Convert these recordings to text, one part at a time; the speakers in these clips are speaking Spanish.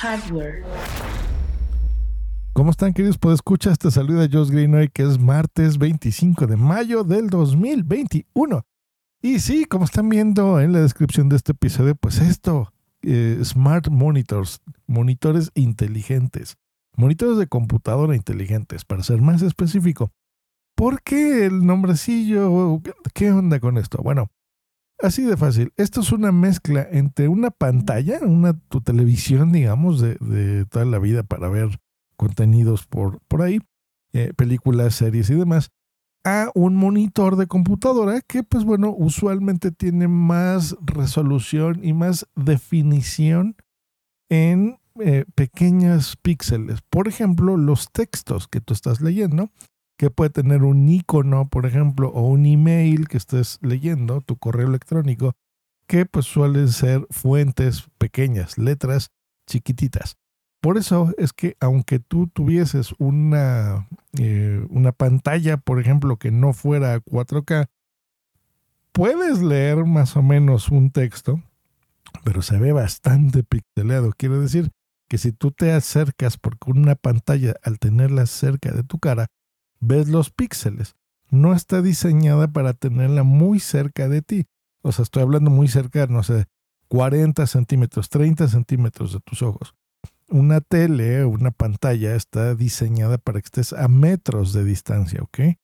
Hardware. ¿Cómo están, queridos? Pues escucha, te saluda Josh Greenway, que es martes 25 de mayo del 2021. Y sí, como están viendo en la descripción de este episodio, pues esto, eh, Smart Monitors, monitores inteligentes, monitores de computadora inteligentes, para ser más específico. ¿Por qué el nombrecillo? ¿Qué onda con esto? Bueno, así de fácil. Esto es una mezcla entre una pantalla, una tu televisión, digamos, de, toda la vida para ver contenidos por, por ahí, eh, películas, series y demás, a un monitor de computadora que, pues bueno, usualmente tiene más resolución y más definición en eh, pequeños píxeles. Por ejemplo, los textos que tú estás leyendo, que puede tener un icono, por ejemplo, o un email que estés leyendo, tu correo electrónico, que pues suelen ser fuentes pequeñas, letras chiquititas. Por eso es que aunque tú tuvieses una, eh, una pantalla, por ejemplo, que no fuera 4K, puedes leer más o menos un texto, pero se ve bastante pixelado. Quiere decir que si tú te acercas, porque una pantalla, al tenerla cerca de tu cara, ves los píxeles. No está diseñada para tenerla muy cerca de ti. O sea, estoy hablando muy cerca, no sé, 40 centímetros, 30 centímetros de tus ojos una tele, una pantalla está diseñada para que estés a metros de distancia, ¿ok?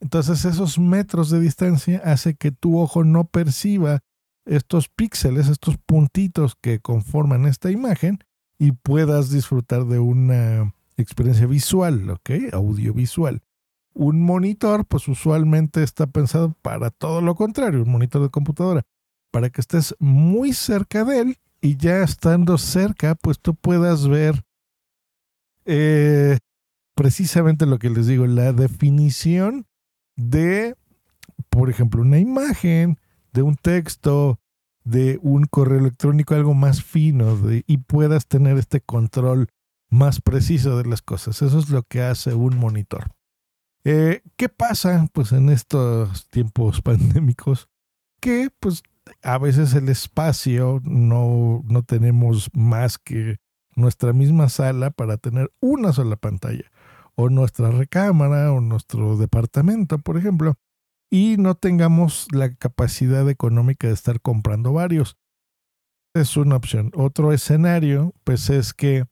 Entonces esos metros de distancia hace que tu ojo no perciba estos píxeles, estos puntitos que conforman esta imagen y puedas disfrutar de una experiencia visual, ¿ok? Audiovisual. Un monitor, pues usualmente está pensado para todo lo contrario, un monitor de computadora, para que estés muy cerca de él y ya estando cerca, pues tú puedas ver eh, precisamente lo que les digo, la definición de, por ejemplo, una imagen, de un texto, de un correo electrónico, algo más fino, y puedas tener este control más preciso de las cosas. Eso es lo que hace un monitor. Eh, ¿Qué pasa pues en estos tiempos pandémicos? Que pues a veces el espacio no, no tenemos más que nuestra misma sala para tener una sola pantalla, o nuestra recámara, o nuestro departamento, por ejemplo, y no tengamos la capacidad económica de estar comprando varios. Es una opción. Otro escenario, pues es que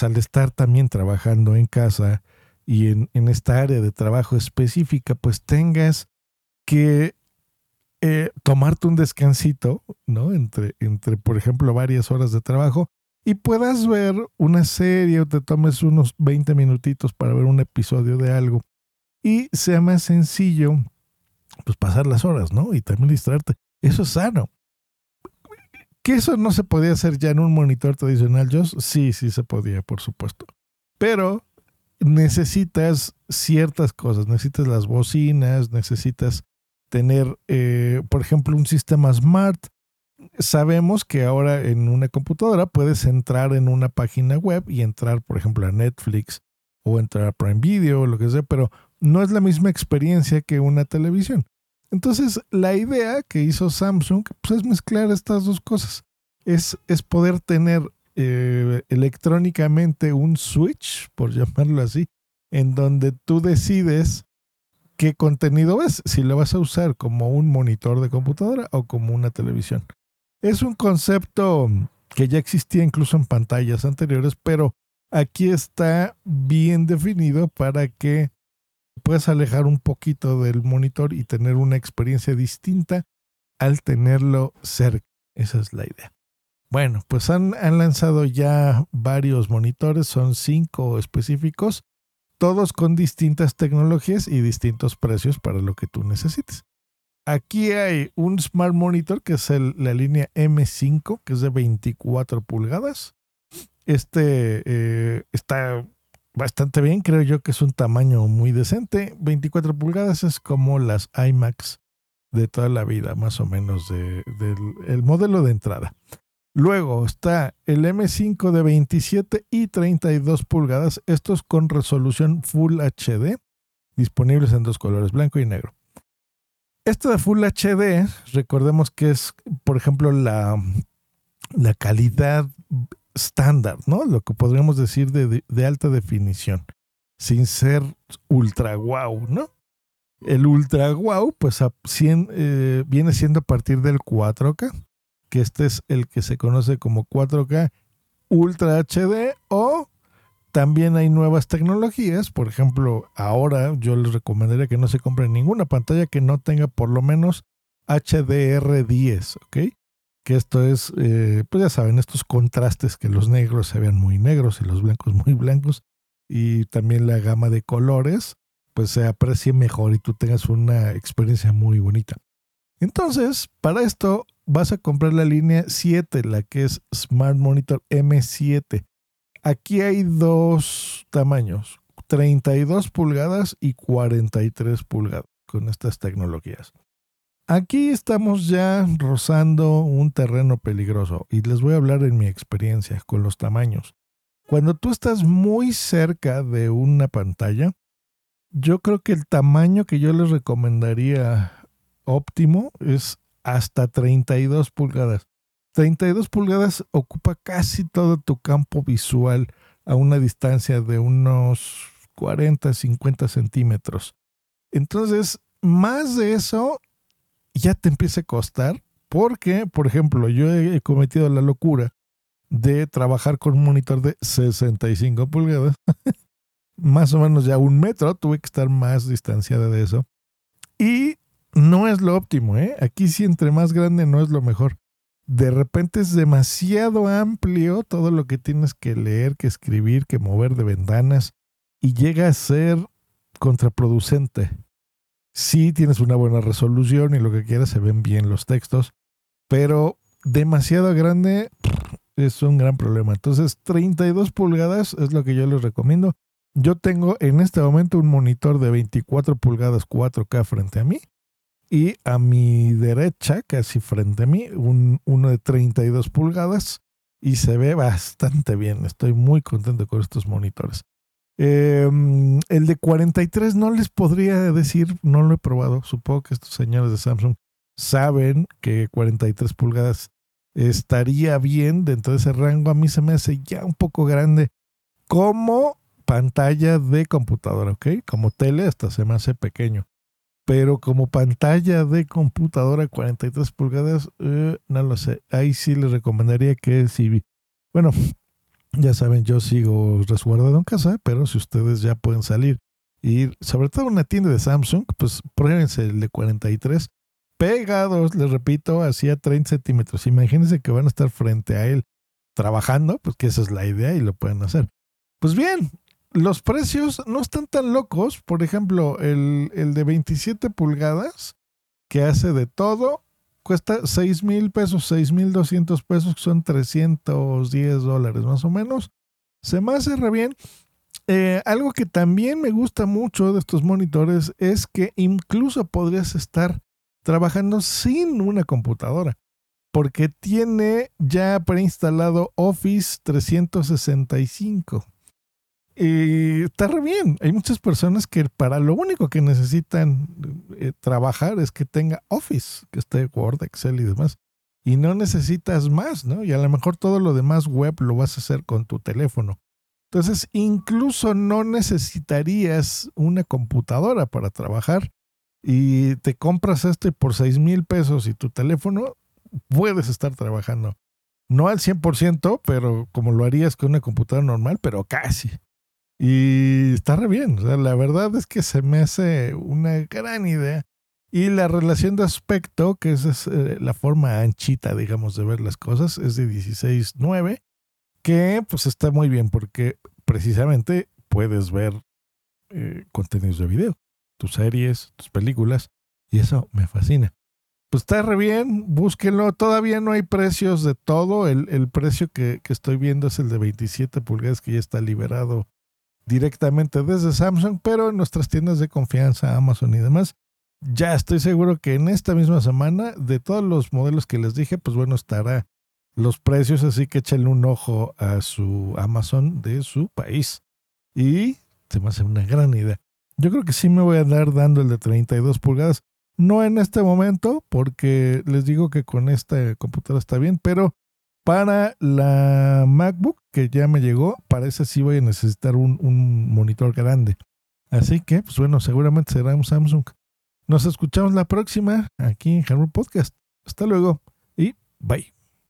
al estar también trabajando en casa y en, en esta área de trabajo específica, pues tengas que eh, tomarte un descansito, ¿no? Entre, entre, por ejemplo, varias horas de trabajo y puedas ver una serie o te tomes unos 20 minutitos para ver un episodio de algo y sea más sencillo, pues pasar las horas, ¿no? Y también distraerte. Eso es sano. Que eso no se podía hacer ya en un monitor tradicional, yo sí, sí se podía, por supuesto. Pero necesitas ciertas cosas, necesitas las bocinas, necesitas tener, eh, por ejemplo, un sistema smart. Sabemos que ahora en una computadora puedes entrar en una página web y entrar, por ejemplo, a Netflix o entrar a Prime Video o lo que sea, pero no es la misma experiencia que una televisión. Entonces, la idea que hizo Samsung pues, es mezclar estas dos cosas. Es, es poder tener eh, electrónicamente un switch, por llamarlo así, en donde tú decides qué contenido ves, si lo vas a usar como un monitor de computadora o como una televisión. Es un concepto que ya existía incluso en pantallas anteriores, pero aquí está bien definido para que puedas alejar un poquito del monitor y tener una experiencia distinta al tenerlo cerca. Esa es la idea. Bueno, pues han, lanzado ya varios monitores, son cinco específicos todos con distintas tecnologías y distintos precios para lo que tú necesites. Aquí hay un Smart Monitor que es la línea M5, que es de 24 pulgadas. Este eh, está bastante bien, creo yo que es un tamaño muy decente. 24 pulgadas es como las iMacs de toda la vida, más o menos, de- del el modelo de entrada. Luego está el M5 de 27 y 32 pulgadas, estos con resolución Full HD, disponibles en dos colores, blanco y negro. Este de Full HD, recordemos que es, por ejemplo, la, la calidad estándar, ¿no? Lo que podríamos decir de, de- alta definición, sin ser ultra wow, ¿no? El ultra wow, pues eh, viene siendo a partir del 4K, que este es el que se conoce como 4K Ultra HD o también hay nuevas tecnologías, por ejemplo, ahora yo les recomendaría que no se compren ninguna pantalla que no tenga por lo menos HDR10, ¿ok? Que esto es, eh, pues ya saben, estos contrastes que los negros se vean muy negros y los blancos muy blancos y también la gama de colores, pues se aprecie mejor y tú tengas una experiencia muy bonita. Entonces, para esto vas a comprar la línea 7, la que es Smart Monitor M7. Aquí hay dos tamaños, 32 pulgadas y 43 pulgadas con estas tecnologías. Aquí estamos ya rozando un terreno peligroso y les voy a hablar en mi experiencia con los tamaños. Cuando tú estás muy cerca de una pantalla, yo creo que el tamaño que yo les recomendaría óptimo es hasta 32 pulgadas. 32 pulgadas ocupa casi todo tu campo visual a una distancia de unos 40, 50 centímetros. Entonces, más de eso ya te empieza a costar porque, por ejemplo, yo he cometido la locura de trabajar con un monitor de 65 pulgadas, más o menos ya un metro, tuve que estar más distanciada de eso. Y no es lo óptimo, ¿eh? Aquí sí entre más grande no es lo mejor. De repente es demasiado amplio todo lo que tienes que leer, que escribir, que mover de ventanas y llega a ser contraproducente. Sí tienes una buena resolución y lo que quieras se ven bien los textos, pero demasiado grande es un gran problema. Entonces 32 pulgadas es lo que yo les recomiendo. Yo tengo en este momento un monitor de 24 pulgadas 4K frente a mí y a mi derecha, casi frente a mí, un, uno de 32 pulgadas y se ve bastante bien. Estoy muy contento con estos monitores. Eh, el de 43 no les podría decir, no lo he probado. Supongo que estos señores de Samsung saben que 43 pulgadas estaría bien dentro de ese rango. A mí se me hace ya un poco grande como pantalla de computadora, ¿ok? Como tele hasta se me hace pequeño pero como pantalla de computadora 43 pulgadas, eh, no lo sé. Ahí sí les recomendaría que si, bueno, ya saben, yo sigo resguardado en casa, pero si ustedes ya pueden salir y sobre todo una tienda de Samsung, pues pruébense el de 43 pegados, les repito, hacia 30 centímetros. Imagínense que van a estar frente a él trabajando, pues que esa es la idea y lo pueden hacer. Pues bien, los precios no están tan locos. Por ejemplo, el, el de 27 pulgadas, que hace de todo, cuesta 6 mil pesos, 6 mil 200 pesos, que son 310 dólares más o menos. Se me hace re bien. Eh, algo que también me gusta mucho de estos monitores es que incluso podrías estar trabajando sin una computadora, porque tiene ya preinstalado Office 365. Y está bien. Hay muchas personas que para lo único que necesitan eh, trabajar es que tenga Office, que esté Word, Excel y demás. Y no necesitas más, ¿no? Y a lo mejor todo lo demás web lo vas a hacer con tu teléfono. Entonces, incluso no necesitarías una computadora para trabajar y te compras este por 6 mil pesos y tu teléfono, puedes estar trabajando. No al 100%, pero como lo harías con una computadora normal, pero casi. Y está re bien. O sea, la verdad es que se me hace una gran idea. Y la relación de aspecto, que es, eh, la forma anchita, digamos, de ver las cosas, es de 16.9, que pues está muy bien porque precisamente puedes ver eh, contenidos de video, tus series, tus películas, Y eso me fascina. Pues está re bien, búsquenlo. Todavía no hay precios de todo. El, el precio que, que, estoy viendo es el de 27 pulgadas que ya está liberado directamente desde Samsung, pero en nuestras tiendas de confianza, Amazon y demás. Ya estoy seguro que en esta misma semana, de todos los modelos que les dije, pues bueno, estará los precios, así que échenle un ojo a su Amazon de su país. Y se me hace una gran idea. Yo creo que sí me voy a dar dando el de 32 pulgadas. No en este momento, porque les digo que con esta computadora está bien, pero para la MacBook que ya me llegó, para esa sí voy a necesitar un, monitor grande. Así que, pues bueno, seguramente será un Samsung. Nos escuchamos la próxima aquí en Hardware Podcast. Hasta luego y bye.